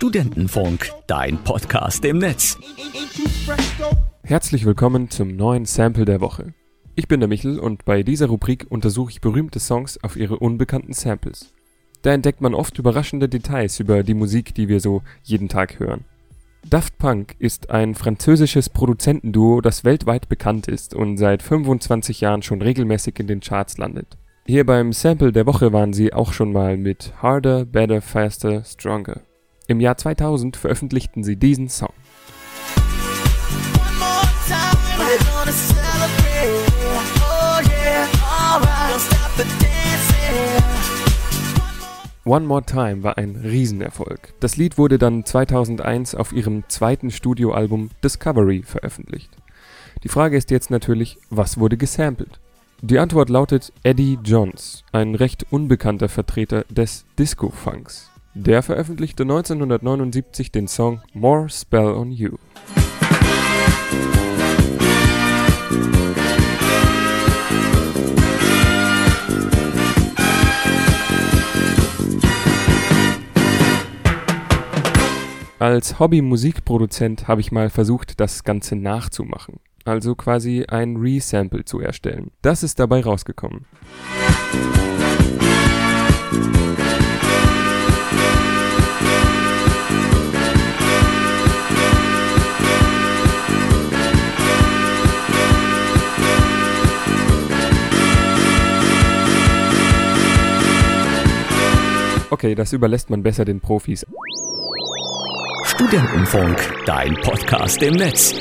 Studentenfunk, dein Podcast im Netz. Herzlich willkommen zum neuen Sample der Woche. Ich bin der Michel und bei dieser Rubrik untersuche ich berühmte Songs auf ihre unbekannten Samples. Da entdeckt man oft überraschende Details über die Musik, die wir so jeden Tag hören. Daft Punk ist ein französisches Produzentenduo, das weltweit bekannt ist und seit 25 Jahren schon regelmäßig in den Charts landet. Hier beim Sample der Woche waren sie auch schon mal mit Harder, Better, Faster, Stronger. Im Jahr 2000 veröffentlichten sie diesen Song. One More Time war ein Riesenerfolg. Das Lied wurde dann 2001 auf ihrem zweiten Studioalbum Discovery veröffentlicht. Die Frage ist jetzt natürlich, was wurde gesampelt? Die Antwort lautet Eddie Johns, ein recht unbekannter Vertreter des Disco-Funks. Der veröffentlichte 1979 den Song More Spell on You. Als Hobby-Musikproduzent habe ich mal versucht, das Ganze nachzumachen, also quasi ein Resample zu erstellen. Das ist dabei rausgekommen. Okay, das überlässt man besser den Profis. Studentenfunk, dein Podcast im Netz.